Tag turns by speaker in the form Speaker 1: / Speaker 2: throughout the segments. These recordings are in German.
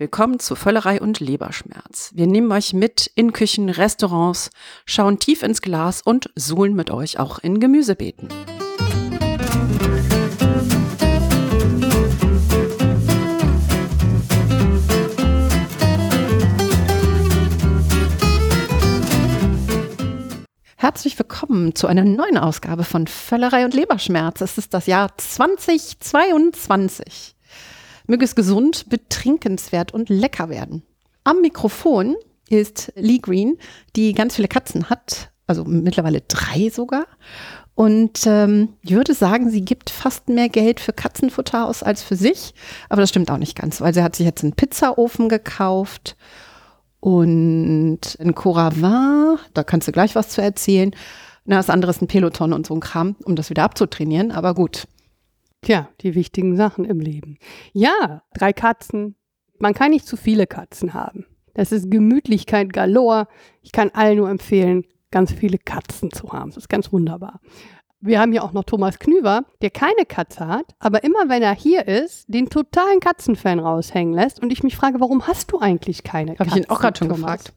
Speaker 1: Willkommen zu Völlerei und Leberschmerz. Wir nehmen euch mit in Küchen, Restaurants, schauen tief ins Glas und suhlen mit euch auch in Gemüsebeeten. Herzlich willkommen zu einer neuen Ausgabe von Völlerei und Leberschmerz. Es ist das Jahr 2022. Möge es gesund, betrinkenswert und lecker werden. Am Mikrofon ist Lee Green, die ganz viele Katzen hat, also mittlerweile drei sogar. Und ähm, ich würde sagen, sie gibt fast mehr Geld für Katzenfutter aus als für sich. Aber das stimmt auch nicht ganz, weil sie hat sich jetzt einen Pizzaofen gekauft und ein Coravin, da kannst du gleich was zu erzählen. Na, das andere ist ein Peloton und so ein Kram, um das wieder abzutrainieren, aber gut.
Speaker 2: Tja, die wichtigen Sachen im Leben. Ja, drei Katzen. Man kann nicht zu viele Katzen haben. Das ist Gemütlichkeit galore. Ich kann allen nur empfehlen, ganz viele Katzen zu haben. Das ist ganz wunderbar. Wir haben hier auch noch Thomas Knüver, der keine Katze hat, aber immer wenn er hier ist, den totalen Katzenfan raushängen lässt. Und ich mich frage, warum hast du eigentlich keine
Speaker 1: Hab Katzen? Habe ich ihn auch gerade schon gefragt.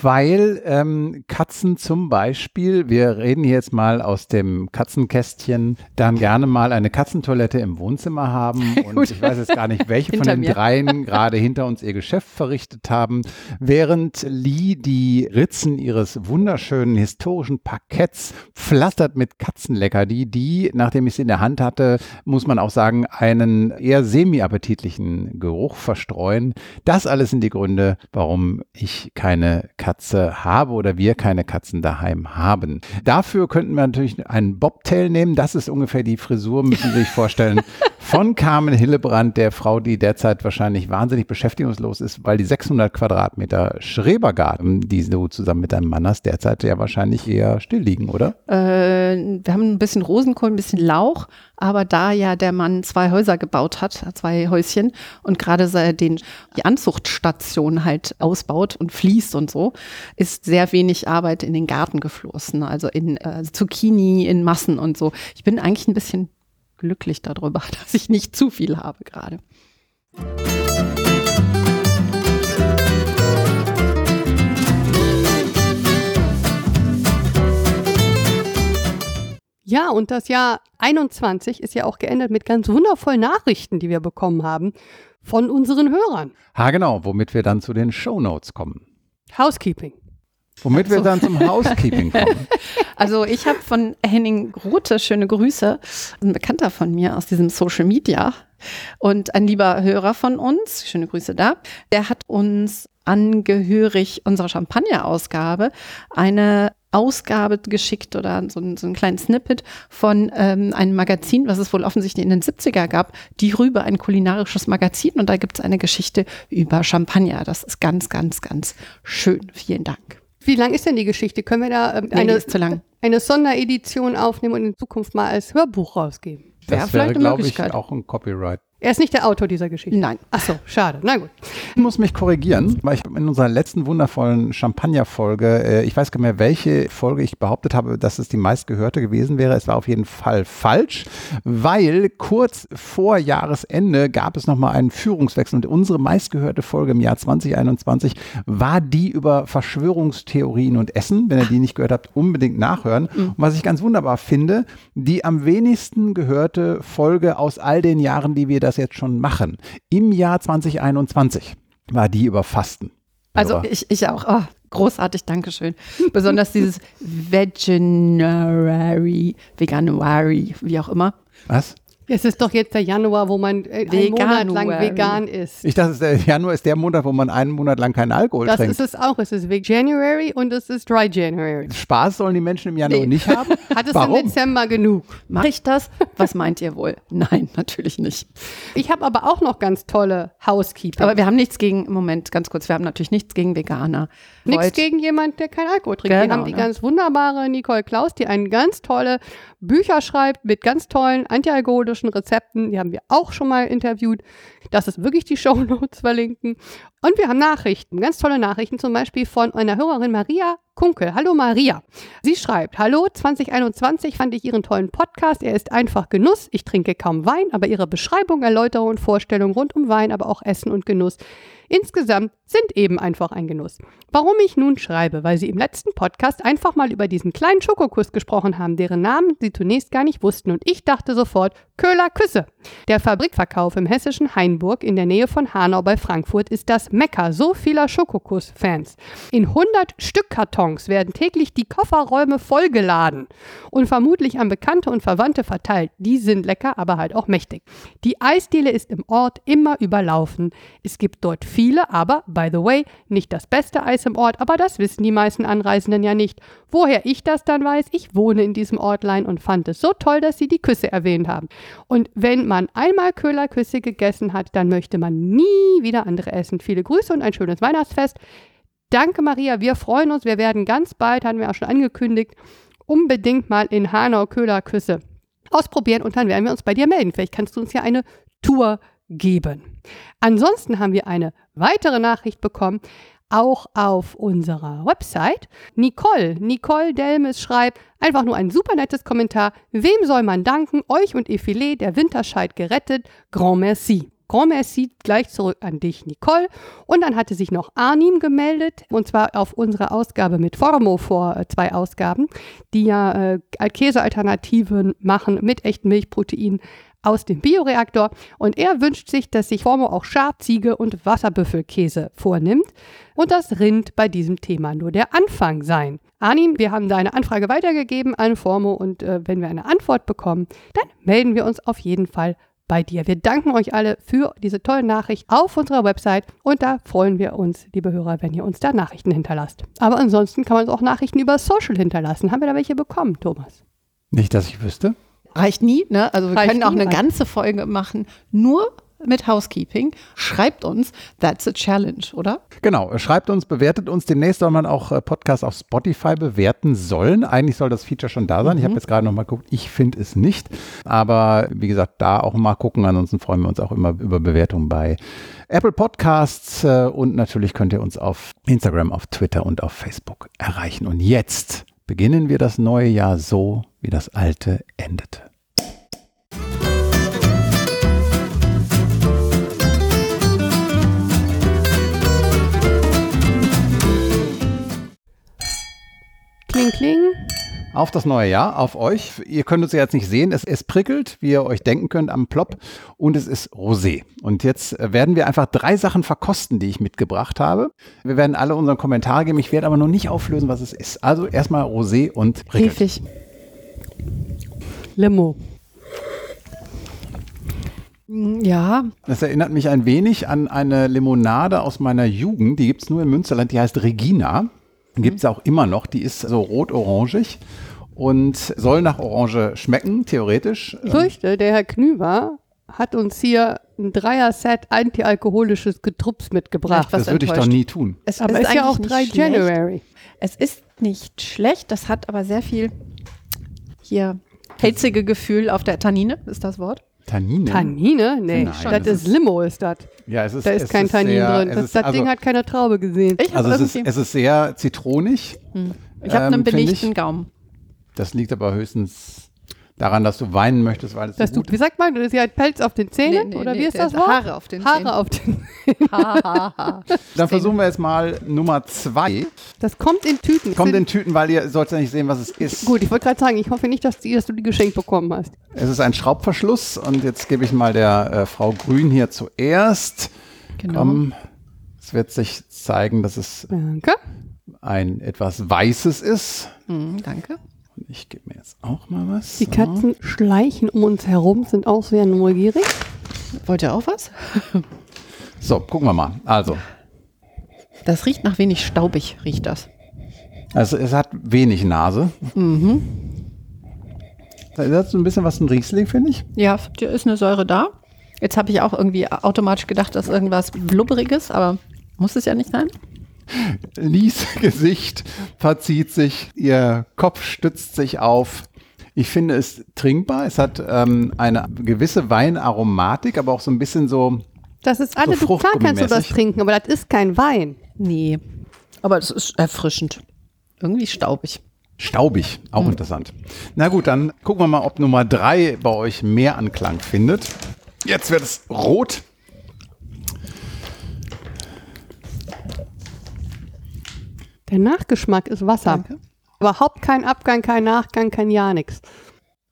Speaker 3: Weil ähm, Katzen zum Beispiel, wir reden hier jetzt mal aus dem Katzenkästchen, dann gerne mal eine Katzentoilette im Wohnzimmer haben. Und ich weiß jetzt gar nicht, welche von den mir. dreien gerade hinter uns ihr Geschäft verrichtet haben, während Lee die Ritzen ihres wunderschönen historischen Parketts pflastert mit Katzenleckerli, die, nachdem ich sie in der Hand hatte, muss man auch sagen, einen eher semi-appetitlichen Geruch verstreuen. Das alles sind die Gründe, warum ich keine Katze habe oder wir keine Katzen daheim haben. Dafür könnten wir natürlich einen Bobtail nehmen. Das ist ungefähr die Frisur, müssen Sie sich vorstellen, von Carmen Hillebrand, der Frau, die derzeit wahrscheinlich wahnsinnig beschäftigungslos ist, weil die 600 Quadratmeter Schrebergarten, die du zusammen mit deinem Mann hast, derzeit ja wahrscheinlich eher still liegen, oder?
Speaker 1: Äh, wir haben ein bisschen Rosenkohl, ein bisschen Lauch, aber da ja der Mann zwei Häuser gebaut hat, zwei Häuschen und gerade den, die Anzuchtstation halt ausbaut und fließt und so, ist sehr wenig Arbeit in den Garten geflossen, also in äh, Zucchini, in Massen und so. Ich bin eigentlich ein bisschen glücklich darüber, dass ich nicht zu viel habe gerade.
Speaker 2: Ja, und das Jahr 21 ist ja auch geendet mit ganz wundervollen Nachrichten, die wir bekommen haben von unseren Hörern.
Speaker 3: Ha, genau, womit wir dann zu den Show Notes kommen.
Speaker 2: Housekeeping.
Speaker 3: Womit also. wir dann zum Housekeeping kommen.
Speaker 1: Also ich habe von Henning Grote schöne Grüße, ein Bekannter von mir aus diesem Social Media und ein lieber Hörer von uns, schöne Grüße da, der hat uns angehörig unserer Champagner-Ausgabe eine Ausgabe geschickt oder so ein, so ein kleines Snippet von ähm, einem Magazin, was es wohl offensichtlich in den 70er gab, die Rübe, ein kulinarisches Magazin und da gibt es eine Geschichte über Champagner. Das ist ganz, ganz, ganz schön. Vielen Dank.
Speaker 2: Wie lang ist denn die Geschichte? Können wir da ähm,
Speaker 1: eine, nee,
Speaker 2: eine Sonderedition aufnehmen und in Zukunft mal als Hörbuch rausgeben?
Speaker 3: Das wäre, glaube ich, auch ein Copyright.
Speaker 2: Er ist nicht der Autor dieser Geschichte.
Speaker 1: Nein.
Speaker 2: Achso, schade. Na gut.
Speaker 3: Ich muss mich korrigieren, weil ich in unserer letzten wundervollen Champagner-Folge, äh, ich weiß gar nicht mehr, welche Folge ich behauptet habe, dass es die meistgehörte gewesen wäre. Es war auf jeden Fall falsch, weil kurz vor Jahresende gab es nochmal einen Führungswechsel und unsere meistgehörte Folge im Jahr 2021 war die über Verschwörungstheorien und Essen. Wenn ihr die nicht gehört habt, unbedingt nachhören. Mhm. Und was ich ganz wunderbar finde, die am wenigsten gehörte Folge aus all den Jahren, die wir das das jetzt schon machen. Im Jahr 2021 war die über Fasten.
Speaker 1: Also ich, ich auch. Oh, großartig, Dankeschön. Besonders dieses Veganuary, Veganuary, wie auch immer.
Speaker 3: Was?
Speaker 2: Es ist doch jetzt der Januar, wo man äh, einen Monat lang vegan ist.
Speaker 3: Ich dachte, der Januar ist der Monat, wo man einen Monat lang keinen Alkohol
Speaker 2: das
Speaker 3: trinkt.
Speaker 2: Das ist es auch. Es ist January und es ist Dry January.
Speaker 3: Spaß sollen die Menschen im Januar nee. nicht haben?
Speaker 2: Hat es Warum? im Dezember genug?
Speaker 1: Mache ich das? Was meint ihr wohl? Nein, natürlich nicht.
Speaker 2: Ich habe aber auch noch ganz tolle Housekeeper.
Speaker 1: Aber wir haben nichts gegen, Moment, ganz kurz, wir haben natürlich nichts gegen Veganer.
Speaker 2: Nichts gegen jemanden, der keinen Alkohol trinkt. Genau, wir haben die ne? ganz wunderbare Nicole Klaus, die eine ganz tolle Bücher schreibt mit ganz tollen antialkoholischen Rezepten. Die haben wir auch schon mal interviewt. Das ist wirklich die Show Notes verlinken. Und wir haben Nachrichten, ganz tolle Nachrichten, zum Beispiel von einer Hörerin Maria Kunkel. Hallo Maria. Sie schreibt, hallo, 2021 fand ich Ihren tollen Podcast. Er ist einfach Genuss. Ich trinke kaum Wein, aber Ihre Beschreibung, Erläuterung und Vorstellung rund um Wein, aber auch Essen und Genuss insgesamt sind eben einfach ein Genuss. Warum ich nun schreibe, weil Sie im letzten Podcast einfach mal über diesen kleinen Schokokuss gesprochen haben, deren Namen Sie zunächst gar nicht wussten und ich dachte sofort, Köhler Küsse. Der Fabrikverkauf im hessischen Hainburg in der Nähe von Hanau bei Frankfurt ist das Mekka so vieler Schokokuss-Fans. In 100 Stückkartons werden täglich die Kofferräume vollgeladen und vermutlich an Bekannte und Verwandte verteilt. Die sind lecker, aber halt auch mächtig. Die Eisdiele ist im Ort immer überlaufen. Es gibt dort viele, aber by the way, nicht das beste Eis im Ort, aber das wissen die meisten Anreisenden ja nicht. Woher ich das dann weiß, ich wohne in diesem Ortlein und fand es so toll, dass sie die Küsse erwähnt haben. Und wenn man einmal Köhlerküsse gegessen hat, dann möchte man nie wieder andere essen. Viele Grüße und ein schönes Weihnachtsfest. Danke, Maria. Wir freuen uns. Wir werden ganz bald, haben wir auch schon angekündigt, unbedingt mal in Hanau Köhlerküsse ausprobieren und dann werden wir uns bei dir melden. Vielleicht kannst du uns ja eine Tour geben. Ansonsten haben wir eine weitere Nachricht bekommen auch auf unserer Website. Nicole, Nicole Delmes schreibt einfach nur ein super nettes Kommentar. Wem soll man danken? Euch und Effilé, der Winterscheid gerettet. Grand Merci. Grand Merci gleich zurück an dich, Nicole. Und dann hatte sich noch Arnim gemeldet, und zwar auf unsere Ausgabe mit Formo vor äh, zwei Ausgaben, die ja äh, Käsealternativen machen mit echten Milchprotein aus dem Bioreaktor und er wünscht sich, dass sich Formo auch Schafziege und Wasserbüffelkäse vornimmt und das Rind bei diesem Thema nur der Anfang sein. Arnim, wir haben deine Anfrage weitergegeben an Formo und äh, wenn wir eine Antwort bekommen, dann melden wir uns auf jeden Fall bei dir. Wir danken euch alle für diese tolle Nachricht auf unserer Website und da freuen wir uns, liebe Hörer, wenn ihr uns da Nachrichten hinterlasst. Aber ansonsten kann man uns auch Nachrichten über Social hinterlassen. Haben wir da welche bekommen, Thomas?
Speaker 3: Nicht, dass ich wüsste
Speaker 1: reicht nie, ne? Also wir reicht können auch eine ganze Folge machen, nur mit Housekeeping. Schreibt uns, that's a challenge, oder?
Speaker 3: Genau, schreibt uns, bewertet uns. Demnächst soll man auch äh, Podcasts auf Spotify bewerten sollen. Eigentlich soll das Feature schon da sein. Mhm. Ich habe jetzt gerade noch mal geguckt, ich finde es nicht. Aber wie gesagt, da auch mal gucken. Ansonsten freuen wir uns auch immer über Bewertungen bei Apple Podcasts. Äh, und natürlich könnt ihr uns auf Instagram, auf Twitter und auf Facebook erreichen. Und jetzt beginnen wir das neue Jahr so, wie das alte endete.
Speaker 2: Kling, kling.
Speaker 3: Auf das neue Jahr, auf euch. Ihr könnt uns ja jetzt nicht sehen. Es, es prickelt, wie ihr euch denken könnt, am Plop. Und es ist Rosé. Und jetzt werden wir einfach drei Sachen verkosten, die ich mitgebracht habe. Wir werden alle unseren Kommentar geben. Ich werde aber noch nicht auflösen, was es ist. Also erstmal Rosé und prickelt.
Speaker 1: Hefig.
Speaker 2: Limo.
Speaker 1: Ja.
Speaker 3: Das erinnert mich ein wenig an eine Limonade aus meiner Jugend. Die gibt es nur in Münsterland. Die heißt Regina. Gibt es auch immer noch. Die ist so rot-orangig und soll nach Orange schmecken, theoretisch.
Speaker 2: Ich fürchte, der Herr Knüber hat uns hier ein Dreier-Set antialkoholisches Getrups mitgebracht.
Speaker 3: das würde ich doch nie tun.
Speaker 2: Es aber ist, ist ja auch 3 January.
Speaker 1: Es ist nicht schlecht, das hat aber sehr viel hier pelzige Gefühl auf der Tannine, ist das Wort?
Speaker 3: Tannine?
Speaker 2: Tannine? Nee, Nein, das, das ist Limo, ist das.
Speaker 3: Ja, es ist,
Speaker 2: da ist kein ist Tannin sehr, drin. Das, ist, das also, Ding hat keine Traube gesehen.
Speaker 3: also es ist, es ist sehr zitronig.
Speaker 1: Hm. Ich habe ähm, einen belegten Gaumen.
Speaker 3: Das liegt aber höchstens daran, dass du weinen möchtest, weil es
Speaker 2: dass
Speaker 3: so gut
Speaker 2: du, Wie sagt man, das ist ja Pelz auf den Zähnen? Nee, nee, oder wie nee, ist das Wort?
Speaker 1: Haare auf den
Speaker 2: Haare
Speaker 1: Zähnen.
Speaker 2: auf den Zähnen.
Speaker 3: Dann versuchen wir jetzt mal Nummer zwei.
Speaker 2: Das kommt in Tüten.
Speaker 3: Kommt in Tüten, weil ihr sollt ja nicht sehen, was es ist.
Speaker 2: Gut, ich wollte gerade sagen, ich hoffe nicht, dass, die, dass, du die geschenkt bekommen hast.
Speaker 3: Es ist ein Schraubverschluss und jetzt gebe ich mal der äh, Frau Grün hier zuerst. Genau. Komm, es wird sich zeigen, dass es
Speaker 2: danke.
Speaker 3: ein etwas Weißes ist.
Speaker 1: Mm, danke.
Speaker 3: Und ich gebe mir jetzt auch mal was.
Speaker 2: Die so. Katzen schleichen um uns herum, sind auch sehr neugierig.
Speaker 1: Wollt ihr auch was?
Speaker 3: so, gucken wir mal. Also.
Speaker 1: Das riecht nach wenig staubig, riecht das.
Speaker 3: Also es hat wenig Nase.
Speaker 1: Mhm.
Speaker 3: Da ist so ein bisschen was ein Riesling, finde ich.
Speaker 1: Ja, da ist eine Säure da. Jetzt habe ich auch irgendwie automatisch gedacht, dass irgendwas Blubberiges, aber muss es ja nicht sein.
Speaker 3: Lies Gesicht verzieht sich, ihr Kopf stützt sich auf. Ich finde es trinkbar. Es hat ähm, eine gewisse Weinaromatik, aber auch so ein bisschen so.
Speaker 2: Das ist alles, so du, klar kannst du das trinken, aber das ist kein Wein.
Speaker 1: Nee. Aber es ist erfrischend. irgendwie staubig.
Speaker 3: Staubig, auch mhm. interessant. Na gut, dann gucken wir mal, ob Nummer drei bei euch mehr Anklang findet. Jetzt wird es rot.
Speaker 2: Der Nachgeschmack ist Wasser. Danke. Überhaupt kein Abgang, kein Nachgang, kein ja nix.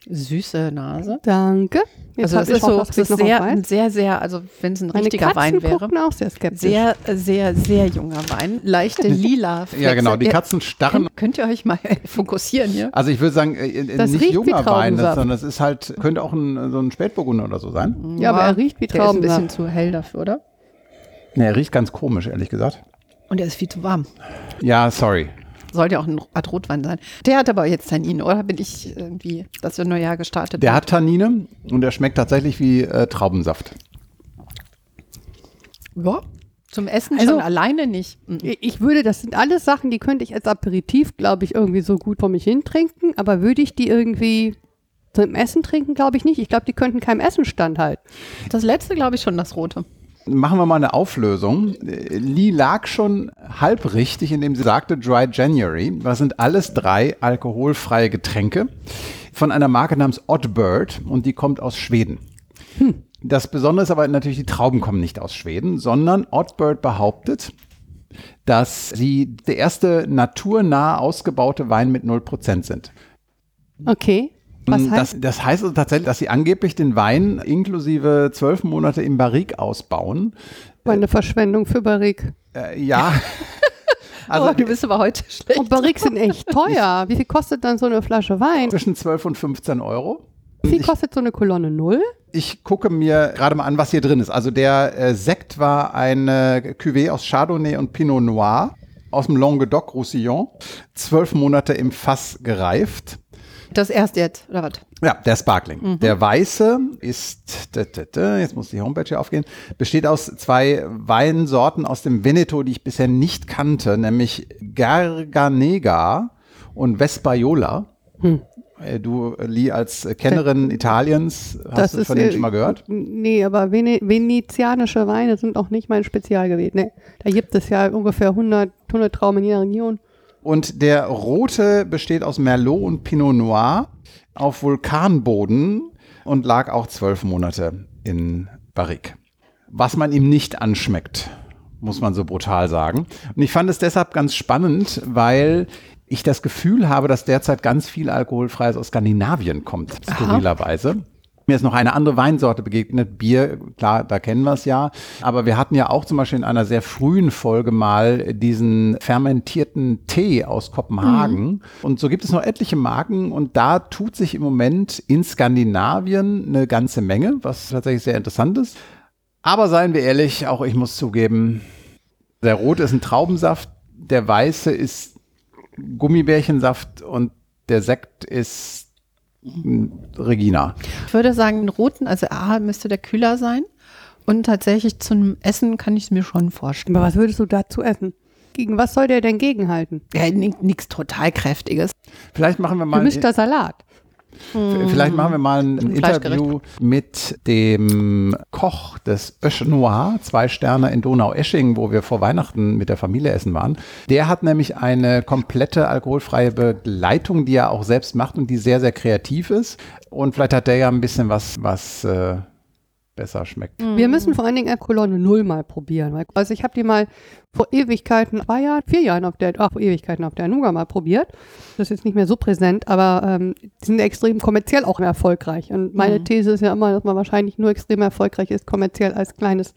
Speaker 1: Süße Nase.
Speaker 2: Danke.
Speaker 1: Jetzt also es ist so, es ist sehr, sehr, sehr, also wenn es ein Meine richtiger Katzen Wein wäre.
Speaker 2: auch sehr skeptisch.
Speaker 1: Sehr, sehr, sehr junger Wein. Leichte lila
Speaker 3: Flexe. Ja, genau. Die Katzen starren.
Speaker 1: Könnt, könnt ihr euch mal fokussieren hier?
Speaker 3: Also ich würde sagen, äh, das nicht junger Wein, sondern es ist halt, könnte auch ein, so ein Spätburgunder oder so sein.
Speaker 2: Ja, aber er riecht wie Traubensaft.
Speaker 1: Der ist ein bisschen zu hell dafür, oder?
Speaker 3: Ne, er riecht ganz komisch, ehrlich gesagt.
Speaker 1: Und er ist viel zu warm.
Speaker 3: Ja, sorry.
Speaker 1: Sollte ja auch ein Art Rotwein sein. Der hat aber jetzt Tannine, oder bin ich irgendwie, dass wir Neujahr gestartet
Speaker 3: Der hat Tannine und der schmeckt tatsächlich wie äh, Traubensaft.
Speaker 1: Ja, zum Essen also, schon alleine nicht.
Speaker 2: Mhm. Ich würde, das sind alles Sachen, die könnte ich als Aperitif, glaube ich, irgendwie so gut vor mich hin trinken, aber würde ich die irgendwie zum Essen trinken, glaube ich nicht. Ich glaube, die könnten keinem Essen standhalten.
Speaker 1: Das letzte, glaube ich, schon das Rote
Speaker 3: machen wir mal eine Auflösung. Lee lag schon halb richtig, indem sie sagte Dry January. Das sind alles drei alkoholfreie Getränke von einer Marke namens Oddbird und die kommt aus Schweden. Hm. Das Besondere ist aber natürlich, die Trauben kommen nicht aus Schweden, sondern Oddbird behauptet, dass sie der erste naturnah ausgebaute Wein mit 0% sind.
Speaker 2: Okay.
Speaker 3: Was heißt? Das, das heißt also tatsächlich, dass sie angeblich den Wein inklusive zwölf Monate im Barrik ausbauen.
Speaker 2: Meine Verschwendung für Barrik.
Speaker 3: Äh, ja.
Speaker 1: Also, oh, du bist aber heute schlecht.
Speaker 2: Und Barriques sind echt teuer. Wie viel kostet dann so eine Flasche Wein?
Speaker 3: Zwischen 12 und 15 Euro.
Speaker 2: Wie viel kostet so eine Kolonne Null?
Speaker 3: Ich gucke mir gerade mal an, was hier drin ist. Also der äh, Sekt war eine Cuvée aus Chardonnay und Pinot Noir aus dem Languedoc-Roussillon. Zwölf Monate im Fass gereift.
Speaker 1: Das erst jetzt, oder was?
Speaker 3: Ja, der Sparkling. Mhm. Der weiße ist, jetzt muss die Homepage hier aufgehen, besteht aus zwei Weinsorten aus dem Veneto, die ich bisher nicht kannte, nämlich Garganega und Vespaiola. Hm. Äh, du, Lee, als Kennerin Italiens, hast das du von denen schon mal gehört?
Speaker 2: Nee, aber Vene venezianische Weine sind auch nicht mein Spezialgebiet. Nee, da gibt es ja ungefähr 100, 100 Trauben in jeder Region.
Speaker 3: Und der rote besteht aus Merlot und Pinot Noir auf Vulkanboden und lag auch zwölf Monate in Barrique. Was man ihm nicht anschmeckt, muss man so brutal sagen. Und ich fand es deshalb ganz spannend, weil ich das Gefühl habe, dass derzeit ganz viel Alkoholfreies aus Skandinavien kommt, skurrilerweise. Mir ist noch eine andere Weinsorte begegnet. Bier, klar, da kennen wir es ja. Aber wir hatten ja auch zum Beispiel in einer sehr frühen Folge mal diesen fermentierten Tee aus Kopenhagen. Mhm. Und so gibt es noch etliche Marken. Und da tut sich im Moment in Skandinavien eine ganze Menge, was tatsächlich sehr interessant ist. Aber seien wir ehrlich, auch ich muss zugeben, der rote ist ein Traubensaft, der weiße ist Gummibärchensaft und der Sekt ist Regina.
Speaker 1: Ich würde sagen, den roten, also A müsste der kühler sein. Und tatsächlich zum Essen kann ich es mir schon vorstellen.
Speaker 2: Aber was würdest du dazu essen? Gegen was soll der denn gegenhalten?
Speaker 1: Ja, nichts total kräftiges.
Speaker 3: Vielleicht machen wir mal.
Speaker 2: Gemischter Salat.
Speaker 3: Vielleicht machen wir mal ein, ein Interview mit dem Koch des Ösch Noir, zwei Sterne in Donau-Esching, wo wir vor Weihnachten mit der Familie essen waren. Der hat nämlich eine komplette alkoholfreie Begleitung, die er auch selbst macht und die sehr, sehr kreativ ist. Und vielleicht hat der ja ein bisschen was, was äh, besser schmeckt.
Speaker 2: Wir müssen vor allen Dingen Kolonne Null mal probieren. Also ich habe die mal vor Ewigkeiten, zwei Jahren, vier Jahren auf der, ach, vor Ewigkeiten auf der Anuga mal probiert. Das ist jetzt nicht mehr so präsent, aber ähm, die sind extrem kommerziell auch erfolgreich. Und meine mhm. These ist ja immer, dass man wahrscheinlich nur extrem erfolgreich ist, kommerziell als kleines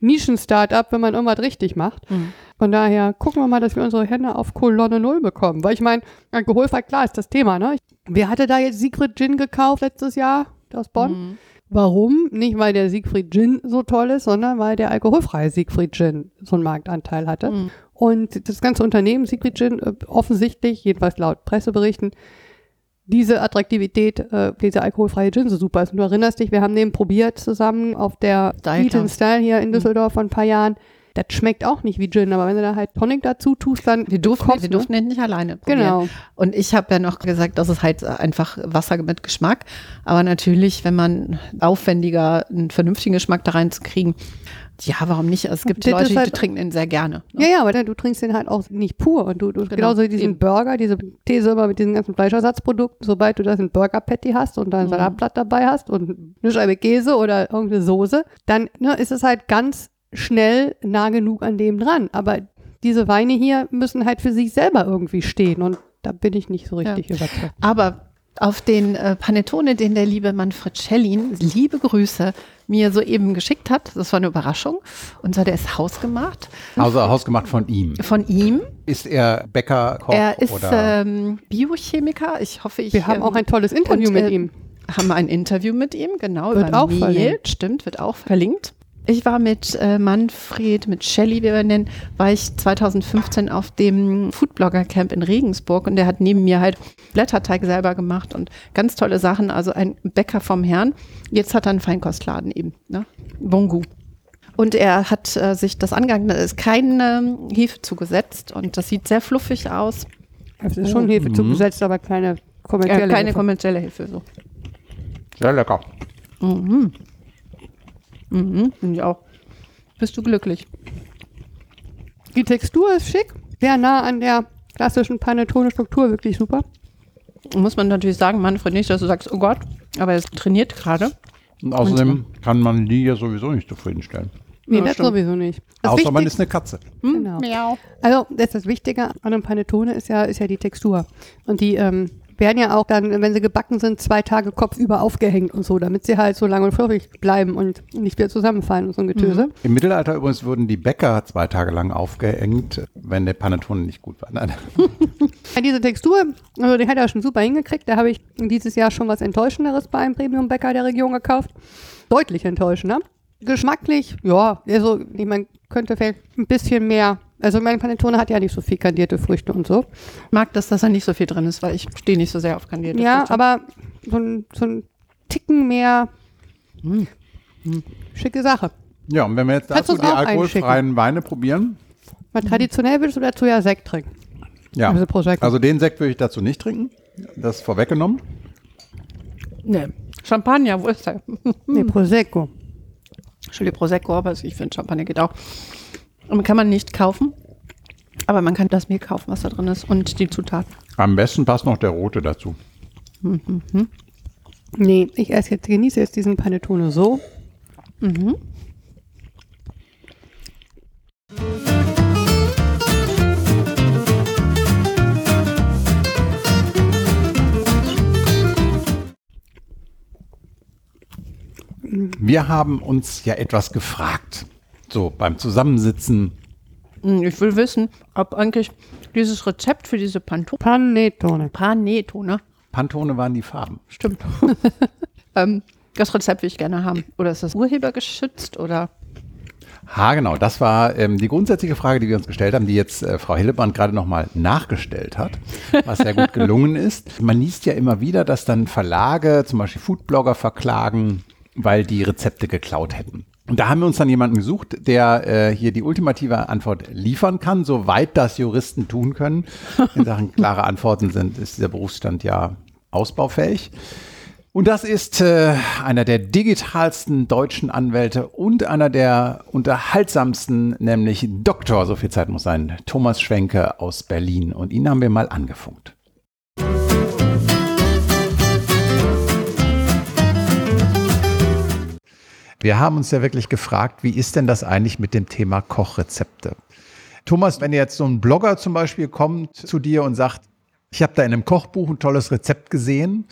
Speaker 2: Nischen-Startup, wenn man irgendwas richtig macht. Mhm. Von daher gucken wir mal, dass wir unsere Hände auf Kolonne Null bekommen. Weil ich meine, alkoholfrei, klar ist das Thema, ne? Wer hatte da jetzt Secret Gin gekauft letztes Jahr aus Bonn? Mhm. Warum? Nicht, weil der Siegfried Gin so toll ist, sondern weil der alkoholfreie Siegfried Gin so einen Marktanteil hatte. Mhm. Und das ganze Unternehmen Siegfried Gin äh, offensichtlich, jedenfalls laut Presseberichten, diese Attraktivität, äh, dieser alkoholfreie Gin so super ist. Und du erinnerst dich, wir haben den probiert zusammen auf der Eat Style hier in mhm. Düsseldorf mhm. vor ein paar Jahren. Das schmeckt auch nicht wie Gin, aber wenn du da halt Tonic dazu tust, dann.
Speaker 1: Wir durften, kommst, wir ne? durften nicht alleine probieren. Genau. Und ich habe ja noch gesagt, das ist halt einfach Wasser mit Geschmack. Aber natürlich, wenn man aufwendiger einen vernünftigen Geschmack da reinzukriegen, ja, warum nicht? Es gibt das Leute, halt, die trinken den sehr gerne.
Speaker 2: Ne? Ja, ja, aber du trinkst den halt auch nicht pur. Und du, du genau. genauso diesen Eben. Burger, diese These immer mit diesen ganzen Fleischersatzprodukten, sobald du das in Burger Patty hast und dann ein mhm. Salatblatt dabei hast und eine Scheibe Käse oder irgendeine Soße, dann ne, ist es halt ganz schnell nah genug an dem dran. Aber diese Weine hier müssen halt für sich selber irgendwie stehen und da bin ich nicht so richtig ja. überzeugt.
Speaker 1: Aber auf den äh, Panettone, den der liebe Manfred Schellin, liebe Grüße, mir soeben geschickt hat. Das war eine Überraschung. Und zwar, der ist hausgemacht.
Speaker 3: Also hausgemacht von ihm.
Speaker 1: Von ihm.
Speaker 3: Ist er Bäcker, Koch
Speaker 1: Er ist ähm, Biochemiker. Ich hoffe, ich.
Speaker 2: Wir haben ähm, auch ein tolles Interview und, mit äh, ihm.
Speaker 1: Haben wir ein Interview mit ihm, genau.
Speaker 2: Wird auch Mail. verlinkt.
Speaker 1: Stimmt, wird auch verlinkt. Ich war mit äh, Manfred, mit Shelly, wie wir nennen, war ich 2015 auf dem Foodblogger Camp in Regensburg und der hat neben mir halt Blätterteig selber gemacht und ganz tolle Sachen, also ein Bäcker vom Herrn. Jetzt hat er einen Feinkostladen eben, ne? Bongu. Und er hat äh, sich das angegangen, da ist keine Hefe zugesetzt und das sieht sehr fluffig aus.
Speaker 2: Es ist schon Hefe mhm. zugesetzt, aber keine kommerzielle
Speaker 1: äh, keine Hefe. kommerzielle Hefe. So.
Speaker 3: Sehr lecker.
Speaker 1: Mhm. Mhm, finde ich auch. Bist du glücklich?
Speaker 2: Die Textur ist schick, sehr nah an der klassischen Panettone-Struktur, wirklich super.
Speaker 1: Muss man natürlich sagen, Manfred, nicht, dass du sagst, oh Gott, aber er trainiert gerade.
Speaker 3: Und außerdem Und, kann man die ja sowieso nicht zufriedenstellen.
Speaker 2: Nee, ja, das stimmt. sowieso nicht.
Speaker 3: Das Außer man ist eine Katze.
Speaker 2: Hm? Genau. Miau. Also das, das Wichtige an einem Panettone ist ja, ist ja die Textur. Und die ähm, werden ja auch dann, wenn sie gebacken sind, zwei Tage kopfüber aufgehängt und so, damit sie halt so lang und fluffig bleiben und nicht wieder zusammenfallen und so ein Getöse. Mhm.
Speaker 3: Im Mittelalter übrigens wurden die Bäcker zwei Tage lang aufgehängt, wenn der Panettone nicht gut war. Nein.
Speaker 2: Diese Textur, also die hat er schon super hingekriegt. Da habe ich dieses Jahr schon was Enttäuschenderes bei einem Premium-Bäcker der Region gekauft. Deutlich enttäuschender. Geschmacklich, ja, also ich meine, könnte vielleicht ein bisschen mehr also mein Panettone hat ja nicht so viel kandierte Früchte und so.
Speaker 1: Ich mag das, dass da nicht so viel drin ist, weil ich stehe nicht so sehr auf kandierte
Speaker 2: ja,
Speaker 1: Früchte.
Speaker 2: Ja, aber so ein, so ein Ticken mehr hm. Hm. schicke Sache.
Speaker 3: Ja, und wenn wir jetzt dazu die alkoholfreien Weine probieren.
Speaker 2: Mal traditionell würdest du dazu ja Sekt trinken.
Speaker 3: Ja, also, also den Sekt würde ich dazu nicht trinken. Das ist vorweggenommen.
Speaker 1: Nee. Champagner, wo ist der?
Speaker 2: nee, Prosecco.
Speaker 1: Entschuldigung, Prosecco, aber ich finde Champagner geht auch. Und kann man nicht kaufen, aber man kann das Mehl kaufen, was da drin ist und die Zutaten.
Speaker 3: Am besten passt noch der rote dazu.
Speaker 2: Mhm. Nee, ich esse jetzt, genieße jetzt diesen Panettone so. Mhm.
Speaker 3: Wir haben uns ja etwas gefragt. So beim Zusammensitzen.
Speaker 1: Hm, ich will wissen, ob eigentlich dieses Rezept für diese Pantone.
Speaker 2: Panettone.
Speaker 1: Panettone.
Speaker 3: Pantone waren die Farben.
Speaker 1: Stimmt. ähm, das Rezept will ich gerne haben. Oder ist das urhebergeschützt oder?
Speaker 3: Ha, genau. Das war ähm, die grundsätzliche Frage, die wir uns gestellt haben, die jetzt äh, Frau Hillebrand gerade nochmal nachgestellt hat, was sehr gut gelungen ist. Man liest ja immer wieder, dass dann Verlage, zum Beispiel Foodblogger, verklagen, weil die Rezepte geklaut hätten. Und da haben wir uns dann jemanden gesucht, der äh, hier die ultimative Antwort liefern kann, soweit das Juristen tun können. In Sachen klare Antworten sind, ist dieser Berufsstand ja ausbaufähig. Und das ist äh, einer der digitalsten deutschen Anwälte und einer der unterhaltsamsten, nämlich Doktor, so viel Zeit muss sein, Thomas Schwenke aus Berlin. Und ihn haben wir mal angefunkt. Wir haben uns ja wirklich gefragt, wie ist denn das eigentlich mit dem Thema Kochrezepte? Thomas, wenn jetzt so ein Blogger zum Beispiel kommt zu dir und sagt, ich habe da in einem Kochbuch ein tolles Rezept gesehen,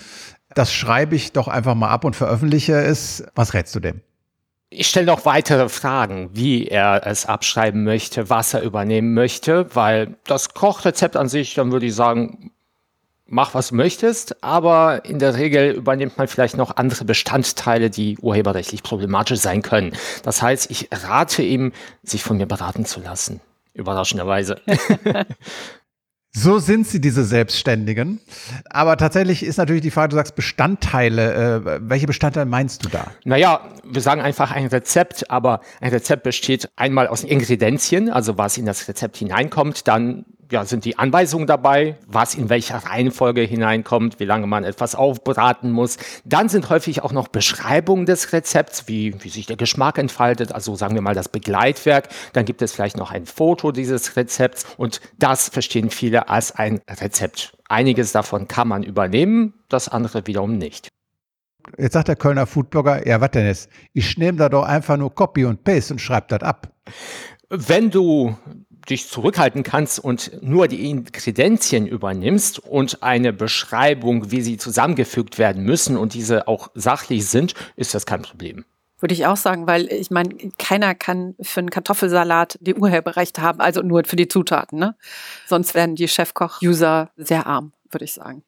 Speaker 3: das schreibe ich doch einfach mal ab und veröffentliche es. Was rätst du dem?
Speaker 4: Ich stelle noch weitere Fragen, wie er es abschreiben möchte, was er übernehmen möchte, weil das Kochrezept an sich, dann würde ich sagen, mach was du möchtest, aber in der Regel übernimmt man vielleicht noch andere Bestandteile, die urheberrechtlich problematisch sein können. Das heißt, ich rate ihm, sich von mir beraten zu lassen. Überraschenderweise.
Speaker 3: So sind sie, diese Selbstständigen. Aber tatsächlich ist natürlich die Frage, du sagst Bestandteile. Äh, welche Bestandteile meinst du da?
Speaker 4: Naja, wir sagen einfach ein Rezept, aber ein Rezept besteht einmal aus Ingredienzien, also was in das Rezept hineinkommt, dann ja, sind die Anweisungen dabei, was in welcher Reihenfolge hineinkommt, wie lange man etwas aufbraten muss. Dann sind häufig auch noch Beschreibungen des Rezepts, wie, wie sich der Geschmack entfaltet, also sagen wir mal das Begleitwerk. Dann gibt es vielleicht noch ein Foto dieses Rezepts und das verstehen viele als ein Rezept. Einiges davon kann man übernehmen, das andere wiederum nicht.
Speaker 3: Jetzt sagt der Kölner Foodblogger, ja, was denn jetzt? Ich nehme da doch einfach nur Copy und Paste und schreibe das ab.
Speaker 4: Wenn du dich zurückhalten kannst und nur die Inkredenzien übernimmst und eine Beschreibung, wie sie zusammengefügt werden müssen und diese auch sachlich sind, ist das kein Problem.
Speaker 1: Würde ich auch sagen, weil ich meine, keiner kann für einen Kartoffelsalat die Urheberrechte haben, also nur für die Zutaten. Ne? Sonst werden die Chefkoch-User sehr arm, würde ich sagen.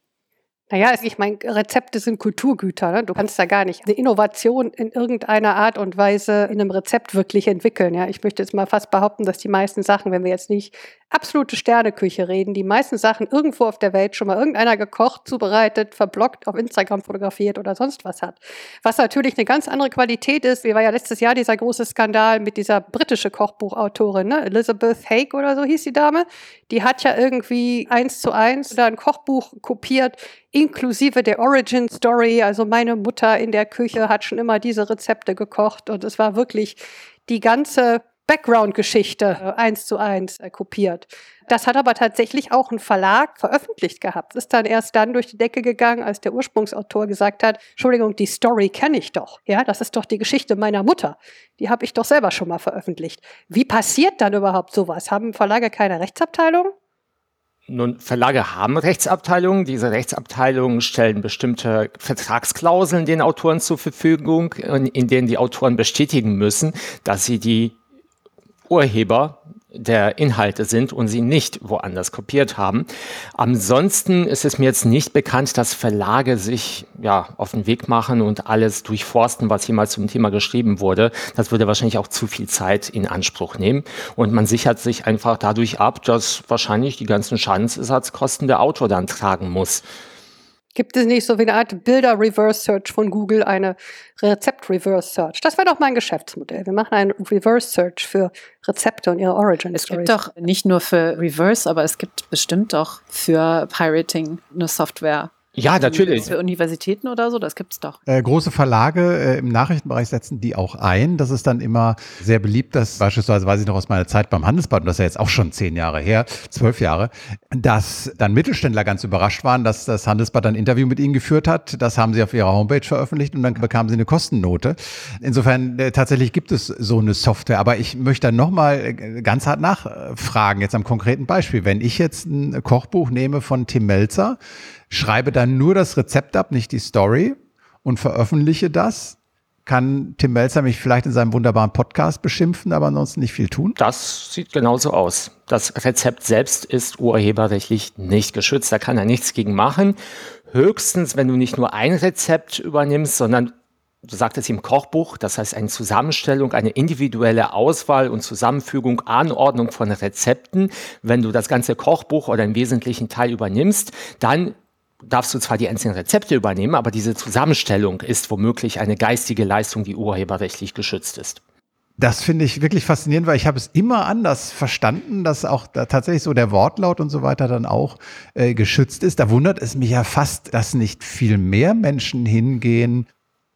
Speaker 2: Naja, ich meine, Rezepte sind Kulturgüter. Ne? Du kannst da gar nicht eine Innovation in irgendeiner Art und Weise in einem Rezept wirklich entwickeln. Ja? Ich möchte jetzt mal fast behaupten, dass die meisten Sachen, wenn wir jetzt nicht absolute Sterneküche reden, die meisten Sachen irgendwo auf der Welt schon mal irgendeiner gekocht, zubereitet, verblockt, auf Instagram fotografiert oder sonst was hat. Was natürlich eine ganz andere Qualität ist. Wie war ja letztes Jahr dieser große Skandal mit dieser britischen Kochbuchautorin, ne? Elizabeth Haig oder so hieß die Dame. Die hat ja irgendwie eins zu eins da ein Kochbuch kopiert, inklusive der Origin Story. Also meine Mutter in der Küche hat schon immer diese Rezepte gekocht und es war wirklich die ganze Background-Geschichte äh, eins zu eins äh, kopiert. Das hat aber tatsächlich auch ein Verlag veröffentlicht gehabt. Ist dann erst dann durch die Decke gegangen, als der Ursprungsautor gesagt hat, Entschuldigung, die Story kenne ich doch. Ja, das ist doch die Geschichte meiner Mutter. Die habe ich doch selber schon mal veröffentlicht. Wie passiert dann überhaupt sowas? Haben Verlage keine Rechtsabteilung?
Speaker 4: Nun, Verlage haben Rechtsabteilungen. Diese Rechtsabteilungen stellen bestimmte Vertragsklauseln den Autoren zur Verfügung, in denen die Autoren bestätigen müssen, dass sie die Urheber der Inhalte sind und sie nicht woanders kopiert haben. Ansonsten ist es mir jetzt nicht bekannt, dass Verlage sich ja auf den Weg machen und alles durchforsten, was jemals zum Thema geschrieben wurde. Das würde wahrscheinlich auch zu viel Zeit in Anspruch nehmen. Und man sichert sich einfach dadurch ab, dass wahrscheinlich die ganzen Schadensersatzkosten der Autor dann tragen muss.
Speaker 2: Gibt es nicht so wie eine Art Bilder-Reverse-Search von Google, eine Rezept-Reverse-Search? Das wäre doch mein Geschäftsmodell. Wir machen einen Reverse-Search für Rezepte und ihre origin
Speaker 1: Es gibt doch nicht nur für Reverse, aber es gibt bestimmt auch für Pirating eine Software.
Speaker 4: Ja, natürlich.
Speaker 1: Für Universitäten oder so, das gibt es doch.
Speaker 3: Äh, große Verlage äh, im Nachrichtenbereich setzen die auch ein. Das ist dann immer sehr beliebt, dass beispielsweise, weiß ich noch aus meiner Zeit beim Handelsblatt, und das ist ja jetzt auch schon zehn Jahre her, zwölf Jahre, dass dann Mittelständler ganz überrascht waren, dass das Handelsblatt ein Interview mit ihnen geführt hat. Das haben sie auf ihrer Homepage veröffentlicht und dann bekamen sie eine Kostennote. Insofern äh, tatsächlich gibt es so eine Software. Aber ich möchte dann nochmal äh, ganz hart nachfragen, jetzt am konkreten Beispiel. Wenn ich jetzt ein Kochbuch nehme von Tim Melzer, schreibe dann nur das Rezept ab, nicht die Story und veröffentliche das. Kann Tim Melzer mich vielleicht in seinem wunderbaren Podcast beschimpfen, aber ansonsten nicht viel tun?
Speaker 4: Das sieht genauso aus. Das Rezept selbst ist urheberrechtlich nicht geschützt. Da kann er nichts gegen machen. Höchstens, wenn du nicht nur ein Rezept übernimmst, sondern du sagtest im Kochbuch, das heißt eine Zusammenstellung, eine individuelle Auswahl und Zusammenfügung, Anordnung von Rezepten. Wenn du das ganze Kochbuch oder einen wesentlichen Teil übernimmst, dann darfst du zwar die einzelnen Rezepte übernehmen, aber diese Zusammenstellung ist womöglich eine geistige Leistung, die urheberrechtlich geschützt ist.
Speaker 3: Das finde ich wirklich faszinierend, weil ich habe es immer anders verstanden, dass auch da tatsächlich so der Wortlaut und so weiter dann auch äh, geschützt ist. Da wundert es mich ja fast, dass nicht viel mehr Menschen hingehen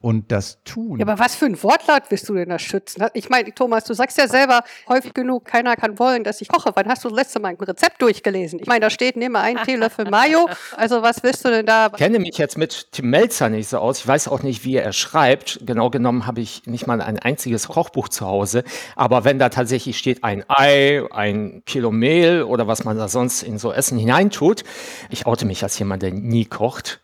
Speaker 3: und das tun.
Speaker 2: Ja, aber was für ein Wortlaut willst du denn da schützen? Ich meine, Thomas, du sagst ja selber häufig genug, keiner kann wollen, dass ich koche. Wann hast du das letzte Mal ein Rezept durchgelesen? Ich meine, da steht, nehme einen Teelöffel Mayo. Also was willst du denn da?
Speaker 4: Ich kenne mich jetzt mit Tim Melzer nicht so aus. Ich weiß auch nicht, wie er schreibt. Genau genommen habe ich nicht mal ein einziges Kochbuch zu Hause. Aber wenn da tatsächlich steht ein Ei, ein Kilo Mehl oder was man da sonst in so Essen hineintut, ich oute mich als jemand, der nie kocht.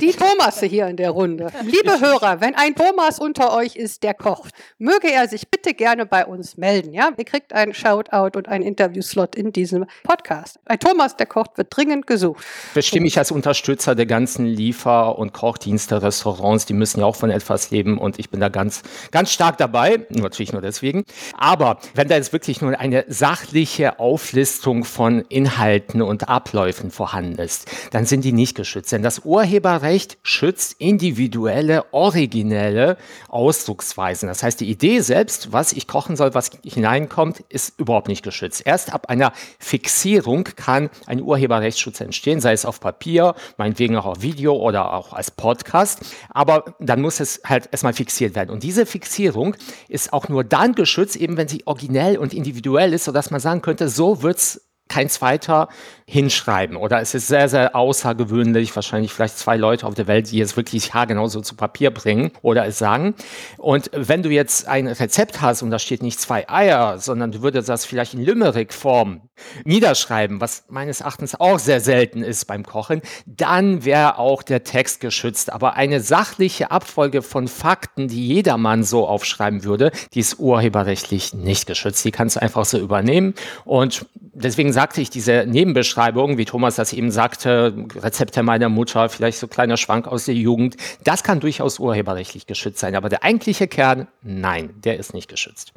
Speaker 2: Die Thomasse hier in der Runde. Liebe Hörer, wenn ein Thomas unter euch ist, der kocht, möge er sich bitte gerne bei uns melden. Ja, ihr kriegt einen Shoutout und einen Interviewslot in diesem Podcast. Ein Thomas, der kocht, wird dringend gesucht.
Speaker 4: Bestimme ich als Unterstützer der ganzen Liefer- und Kochdienste, Restaurants, die müssen ja auch von etwas leben und ich bin da ganz, ganz stark dabei. Natürlich nur deswegen. Aber wenn da jetzt wirklich nur eine sachliche Auflistung von Inhalten und Abläufen vorhanden ist, dann sind die nicht geschützt. Denn das Urheberrecht schützt individuelle, originelle Ausdrucksweisen. Das heißt, die Idee selbst, was ich kochen soll, was hineinkommt, ist überhaupt nicht geschützt. Erst ab einer Fixierung kann ein Urheberrechtsschutz entstehen, sei es auf Papier, meinetwegen auch auf Video oder auch als Podcast. Aber dann muss es halt erstmal fixiert werden. Und diese Fixierung ist auch nur dann geschützt, eben wenn sie originell und individuell ist, sodass man sagen könnte, so wird es kein zweiter hinschreiben. Oder es ist sehr, sehr außergewöhnlich, wahrscheinlich vielleicht zwei Leute auf der Welt, die es wirklich haargenau so zu Papier bringen oder es sagen. Und wenn du jetzt ein Rezept hast und da steht nicht zwei Eier, sondern du würdest das vielleicht in Limerick-Form niederschreiben, was meines Erachtens auch sehr selten ist beim Kochen, dann wäre auch der Text geschützt. Aber eine sachliche Abfolge von Fakten, die jedermann so aufschreiben würde, die ist urheberrechtlich nicht geschützt. Die kannst du einfach so übernehmen. Und deswegen sagte ich, diese Nebenbeschreibung, wie Thomas das eben sagte, Rezepte meiner Mutter, vielleicht so kleiner Schwank aus der Jugend, das kann durchaus urheberrechtlich geschützt sein. Aber der eigentliche Kern, nein, der ist nicht geschützt.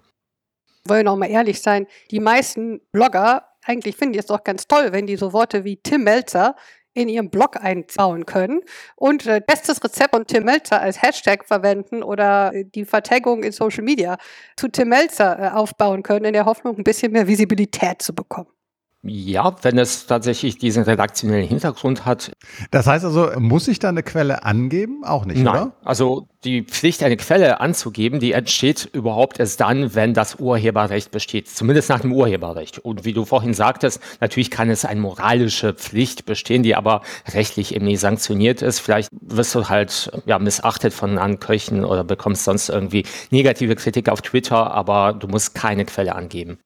Speaker 2: Wollen wir noch mal ehrlich sein, die meisten Blogger, eigentlich finden die es doch ganz toll, wenn die so Worte wie Tim Melzer in ihrem Blog einbauen können und äh, bestes Rezept von Tim Melzer als Hashtag verwenden oder die Vertaggung in Social Media zu Tim Melzer äh, aufbauen können, in der Hoffnung, ein bisschen mehr Visibilität zu bekommen.
Speaker 4: Ja, wenn es tatsächlich diesen redaktionellen Hintergrund hat.
Speaker 3: Das heißt also, muss ich da eine Quelle angeben? Auch nicht,
Speaker 4: Nein.
Speaker 3: oder?
Speaker 4: Also die Pflicht, eine Quelle anzugeben, die entsteht überhaupt erst dann, wenn das Urheberrecht besteht. Zumindest nach dem Urheberrecht. Und wie du vorhin sagtest, natürlich kann es eine moralische Pflicht bestehen, die aber rechtlich eben nicht sanktioniert ist. Vielleicht wirst du halt ja, missachtet von anderen Köchen oder bekommst sonst irgendwie negative Kritik auf Twitter, aber du musst keine Quelle angeben.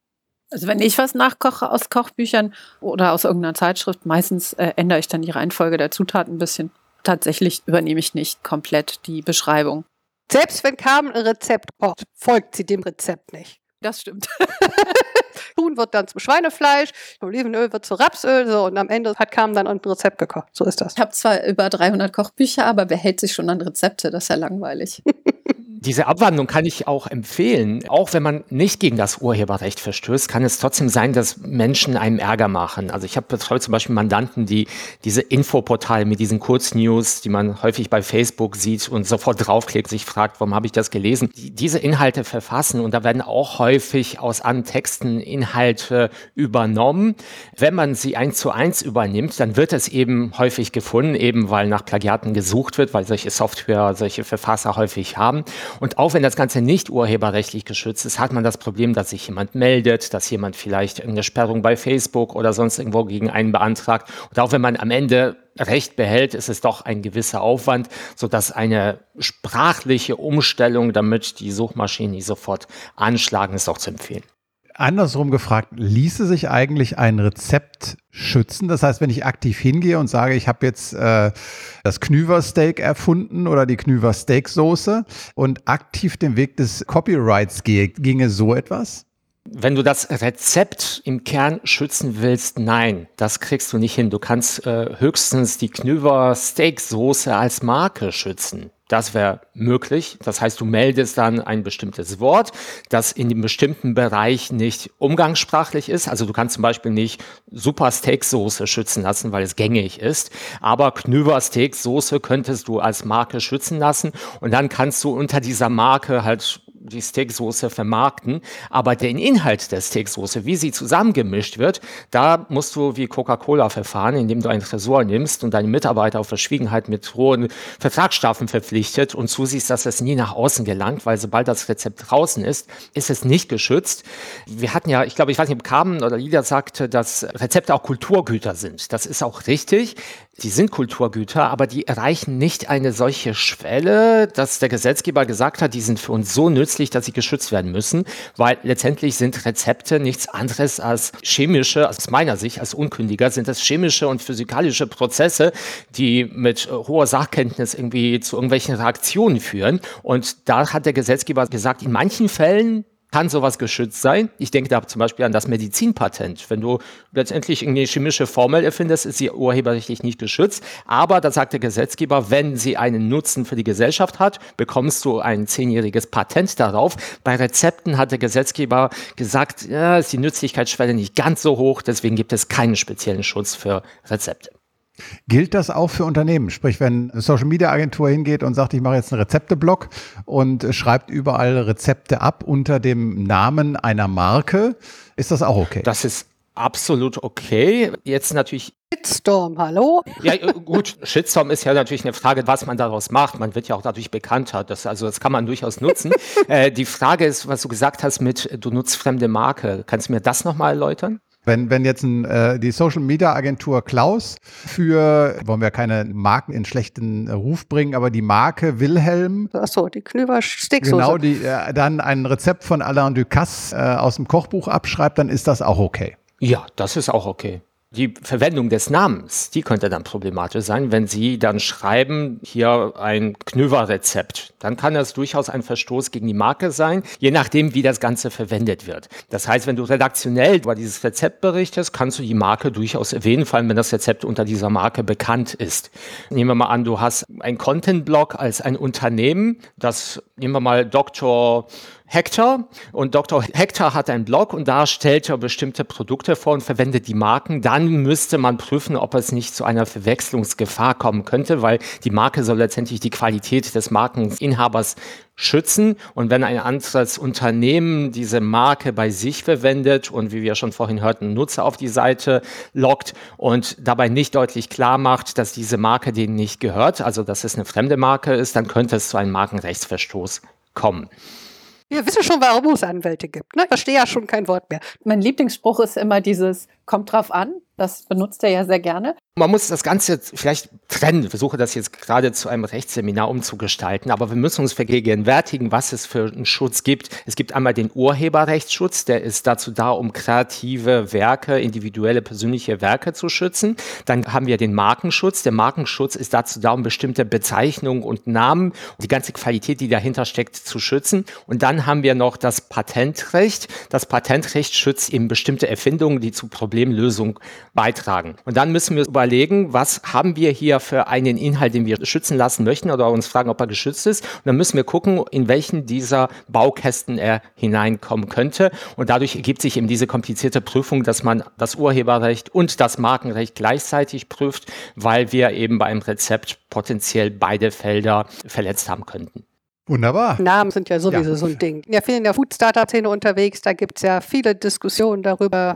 Speaker 1: Also wenn ich was nachkoche aus Kochbüchern oder aus irgendeiner Zeitschrift, meistens äh, ändere ich dann die Reihenfolge der Zutaten ein bisschen. Tatsächlich übernehme ich nicht komplett die Beschreibung.
Speaker 2: Selbst wenn Carmen ein Rezept kocht, folgt sie dem Rezept nicht.
Speaker 1: Das stimmt.
Speaker 2: Huhn wird dann zum Schweinefleisch, Olivenöl wird zu Rapsöl so, und am Ende hat Carmen dann ein Rezept gekocht. So ist das.
Speaker 1: Ich habe zwar über 300 Kochbücher, aber wer hält sich schon an Rezepte? Das ist ja langweilig.
Speaker 4: Diese Abwandlung kann ich auch empfehlen. Auch wenn man nicht gegen das Urheberrecht verstößt, kann es trotzdem sein, dass Menschen einem Ärger machen. Also ich habe betreut zum Beispiel Mandanten, die diese Infoportale mit diesen Kurznews, die man häufig bei Facebook sieht und sofort draufklickt, sich fragt, warum habe ich das gelesen, die diese Inhalte verfassen und da werden auch häufig aus anderen Texten Inhalte übernommen. Wenn man sie eins zu eins übernimmt, dann wird es eben häufig gefunden, eben weil nach Plagiaten gesucht wird, weil solche Software, solche Verfasser häufig haben. Und auch wenn das Ganze nicht urheberrechtlich geschützt ist, hat man das Problem, dass sich jemand meldet, dass jemand vielleicht eine Sperrung bei Facebook oder sonst irgendwo gegen einen beantragt. Und auch wenn man am Ende Recht behält, ist es doch ein gewisser Aufwand, sodass eine sprachliche Umstellung, damit die Suchmaschinen nicht sofort anschlagen, ist auch zu empfehlen
Speaker 3: andersrum gefragt, ließe sich eigentlich ein Rezept schützen? Das heißt, wenn ich aktiv hingehe und sage, ich habe jetzt äh, das Knüver-Steak erfunden oder die Knüver-Steak-Soße und aktiv den Weg des Copyrights gehe, ginge so etwas?
Speaker 4: Wenn du das Rezept im Kern schützen willst, nein, das kriegst du nicht hin. Du kannst äh, höchstens die Knüver Steaksoße als Marke schützen. Das wäre möglich. Das heißt, du meldest dann ein bestimmtes Wort, das in dem bestimmten Bereich nicht umgangssprachlich ist. Also du kannst zum Beispiel nicht Super Steaksoße schützen lassen, weil es gängig ist. Aber Knüver Steaksoße könntest du als Marke schützen lassen. Und dann kannst du unter dieser Marke halt die Steaksoße vermarkten, aber den Inhalt der Steaksoße, wie sie zusammengemischt wird, da musst du wie Coca-Cola verfahren, indem du einen Tresor nimmst und deine Mitarbeiter auf Verschwiegenheit mit hohen Vertragsstrafen verpflichtet und zusiehst, dass es nie nach außen gelangt, weil sobald das Rezept draußen ist, ist es nicht geschützt. Wir hatten ja, ich glaube, ich weiß nicht, ob Carmen oder Lidia sagte, dass Rezepte auch Kulturgüter sind. Das ist auch richtig. Die sind Kulturgüter, aber die erreichen nicht eine solche Schwelle, dass der Gesetzgeber gesagt hat, die sind für uns so nützlich, dass sie geschützt werden müssen, weil letztendlich sind Rezepte nichts anderes als chemische, aus meiner Sicht als Unkündiger, sind das chemische und physikalische Prozesse, die mit hoher Sachkenntnis irgendwie zu irgendwelchen Reaktionen führen. Und da hat der Gesetzgeber gesagt, in manchen Fällen kann sowas geschützt sein. Ich denke da zum Beispiel an das Medizinpatent. Wenn du letztendlich eine chemische Formel erfindest, ist sie urheberrechtlich nicht geschützt. Aber da sagt der Gesetzgeber, wenn sie einen Nutzen für die Gesellschaft hat, bekommst du ein zehnjähriges Patent darauf. Bei Rezepten hat der Gesetzgeber gesagt, ja, ist die Nützlichkeitsschwelle nicht ganz so hoch, deswegen gibt es keinen speziellen Schutz für Rezepte.
Speaker 3: Gilt das auch für Unternehmen? Sprich, wenn eine Social Media Agentur hingeht und sagt, ich mache jetzt einen Rezepteblock und schreibt überall Rezepte ab unter dem Namen einer Marke, ist das auch okay?
Speaker 4: Das ist absolut okay. Jetzt natürlich.
Speaker 2: Shitstorm, hallo?
Speaker 4: Ja, gut, Shitstorm ist ja natürlich eine Frage, was man daraus macht. Man wird ja auch dadurch bekannter. Das, also das kann man durchaus nutzen. äh, die Frage ist, was du gesagt hast mit, du nutzt fremde Marke. Kannst du mir das nochmal erläutern?
Speaker 3: Wenn, wenn jetzt ein, äh, die Social Media Agentur Klaus für, wollen wir keine Marken in schlechten äh, Ruf bringen, aber die Marke Wilhelm.
Speaker 2: Achso, die Knüber Sticksoße.
Speaker 3: Genau, die äh, dann ein Rezept von Alain Ducasse äh, aus dem Kochbuch abschreibt, dann ist das auch okay.
Speaker 4: Ja, das ist auch okay. Die Verwendung des Namens, die könnte dann problematisch sein, wenn Sie dann schreiben, hier ein Knöver-Rezept. Dann kann das durchaus ein Verstoß gegen die Marke sein, je nachdem, wie das Ganze verwendet wird. Das heißt, wenn du redaktionell über dieses Rezept berichtest, kannst du die Marke durchaus erwähnen, vor allem wenn das Rezept unter dieser Marke bekannt ist. Nehmen wir mal an, du hast ein Content-Blog als ein Unternehmen, das, nehmen wir mal Dr. Hector und Dr. Hector hat einen Blog und da stellt er bestimmte Produkte vor und verwendet die Marken. Dann müsste man prüfen, ob es nicht zu einer Verwechslungsgefahr kommen könnte, weil die Marke soll letztendlich die Qualität des Markeninhabers schützen. Und wenn ein anderes Unternehmen diese Marke bei sich verwendet und wie wir schon vorhin hörten, Nutzer auf die Seite lockt und dabei nicht deutlich klar macht, dass diese Marke denen nicht gehört, also dass es eine fremde Marke ist, dann könnte es zu einem Markenrechtsverstoß kommen.
Speaker 2: Wir wissen schon, warum es Anwälte gibt. Ne? Ich verstehe ja schon kein Wort mehr.
Speaker 1: Mein Lieblingsspruch ist immer dieses, kommt drauf an. Das benutzt er ja sehr gerne.
Speaker 4: Man muss das Ganze vielleicht trennen. Ich versuche das jetzt gerade zu einem Rechtsseminar umzugestalten, aber wir müssen uns vergegenwärtigen, was es für einen Schutz gibt. Es gibt einmal den Urheberrechtsschutz, der ist dazu da, um kreative Werke, individuelle persönliche Werke zu schützen. Dann haben wir den Markenschutz. Der Markenschutz ist dazu da, um bestimmte Bezeichnungen und Namen und die ganze Qualität, die dahinter steckt, zu schützen. Und dann haben wir noch das Patentrecht. Das Patentrecht schützt eben bestimmte Erfindungen, die zu Problemlösung beitragen. Und dann müssen wir überlegen, was haben wir hier für einen Inhalt, den wir schützen lassen möchten oder uns fragen, ob er geschützt ist. Und dann müssen wir gucken, in welchen dieser Baukästen er hineinkommen könnte. Und dadurch ergibt sich eben diese komplizierte Prüfung, dass man das Urheberrecht und das Markenrecht gleichzeitig prüft, weil wir eben bei einem Rezept potenziell beide Felder verletzt haben könnten.
Speaker 3: Wunderbar.
Speaker 2: Namen sind ja sowieso ja. so ein Ding. Ja, viel in der Food-Startup-Szene unterwegs, da gibt es ja viele Diskussionen darüber,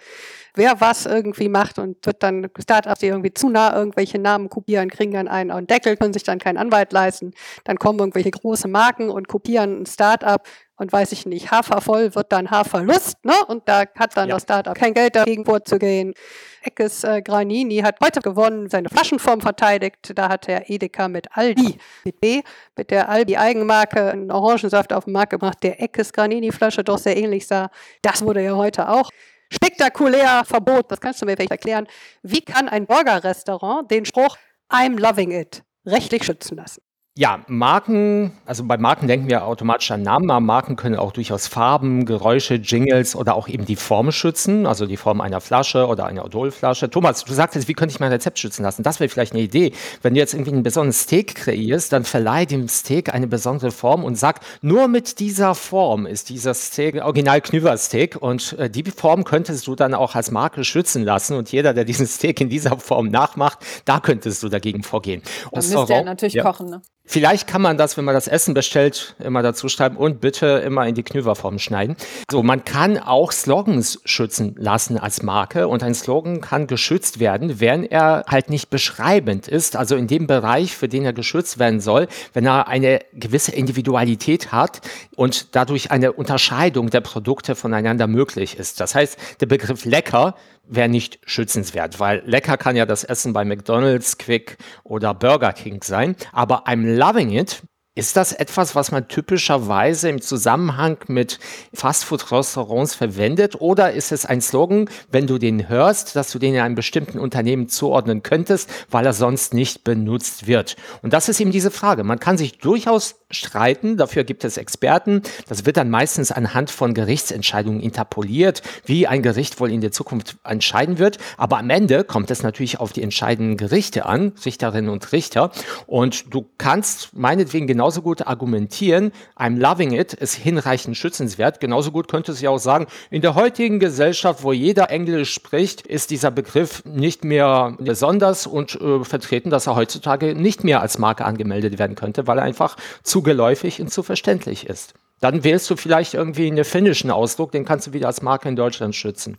Speaker 2: wer was irgendwie macht und wird dann Startups, die irgendwie zu nah irgendwelche Namen kopieren, kriegen dann einen Deckel, können sich dann keinen Anwalt leisten. Dann kommen irgendwelche große Marken und kopieren ein Startup und weiß ich nicht, Hafervoll wird dann Haferlust, ne? Und da hat dann ja. das Startup kein Geld dagegen vorzugehen. Eckes äh, Granini hat heute gewonnen, seine Flaschenform verteidigt. Da hat er Edeka mit Aldi, mit B, mit der Aldi Eigenmarke einen Orangensaft auf den Markt gebracht, der Eckes Granini Flasche doch sehr ähnlich sah. Das wurde ja heute auch spektakulär Verbot, das kannst du mir vielleicht erklären. Wie kann ein Burgerrestaurant den Spruch I'm loving it rechtlich schützen lassen?
Speaker 4: Ja, Marken, also bei Marken denken wir automatisch an Namen, aber Marken können auch durchaus Farben, Geräusche, Jingles oder auch eben die Form schützen, also die Form einer Flasche oder einer Odolflasche. Thomas, du sagtest, wie könnte ich mein Rezept schützen lassen? Das wäre vielleicht eine Idee. Wenn du jetzt irgendwie einen besonderen Steak kreierst, dann verleih dem Steak eine besondere Form und sag, nur mit dieser Form ist dieser Steak original Knüver-Steak und äh, die Form könntest du dann auch als Marke schützen lassen und jeder, der diesen Steak in dieser Form nachmacht, da könntest du dagegen vorgehen.
Speaker 1: Dann müsste er natürlich ja. kochen, ne?
Speaker 4: Vielleicht kann man das, wenn man das Essen bestellt, immer dazu schreiben und bitte immer in die Knüverform schneiden. So, man kann auch Slogans schützen lassen als Marke und ein Slogan kann geschützt werden, wenn er halt nicht beschreibend ist, also in dem Bereich, für den er geschützt werden soll, wenn er eine gewisse Individualität hat und dadurch eine Unterscheidung der Produkte voneinander möglich ist. Das heißt, der Begriff lecker wäre nicht schützenswert, weil lecker kann ja das Essen bei McDonald's, Quick oder Burger King sein, aber I'm loving it ist das etwas, was man typischerweise im Zusammenhang mit Fastfood-Restaurants verwendet? Oder ist es ein Slogan, wenn du den hörst, dass du den in einem bestimmten Unternehmen zuordnen könntest, weil er sonst nicht benutzt wird? Und das ist eben diese Frage. Man kann sich durchaus streiten, dafür gibt es Experten. Das wird dann meistens anhand von Gerichtsentscheidungen interpoliert, wie ein Gericht wohl in der Zukunft entscheiden wird. Aber am Ende kommt es natürlich auf die entscheidenden Gerichte an, Richterinnen und Richter. Und du kannst meinetwegen genau genauso gut argumentieren, I'm loving it ist hinreichend schützenswert. Genauso gut könnte sie auch sagen, in der heutigen Gesellschaft, wo jeder Englisch spricht, ist dieser Begriff nicht mehr besonders und äh, vertreten, dass er heutzutage nicht mehr als Marke angemeldet werden könnte, weil er einfach zu geläufig und zu verständlich ist. Dann wählst du vielleicht irgendwie einen finnischen Ausdruck, den kannst du wieder als Marke in Deutschland schützen.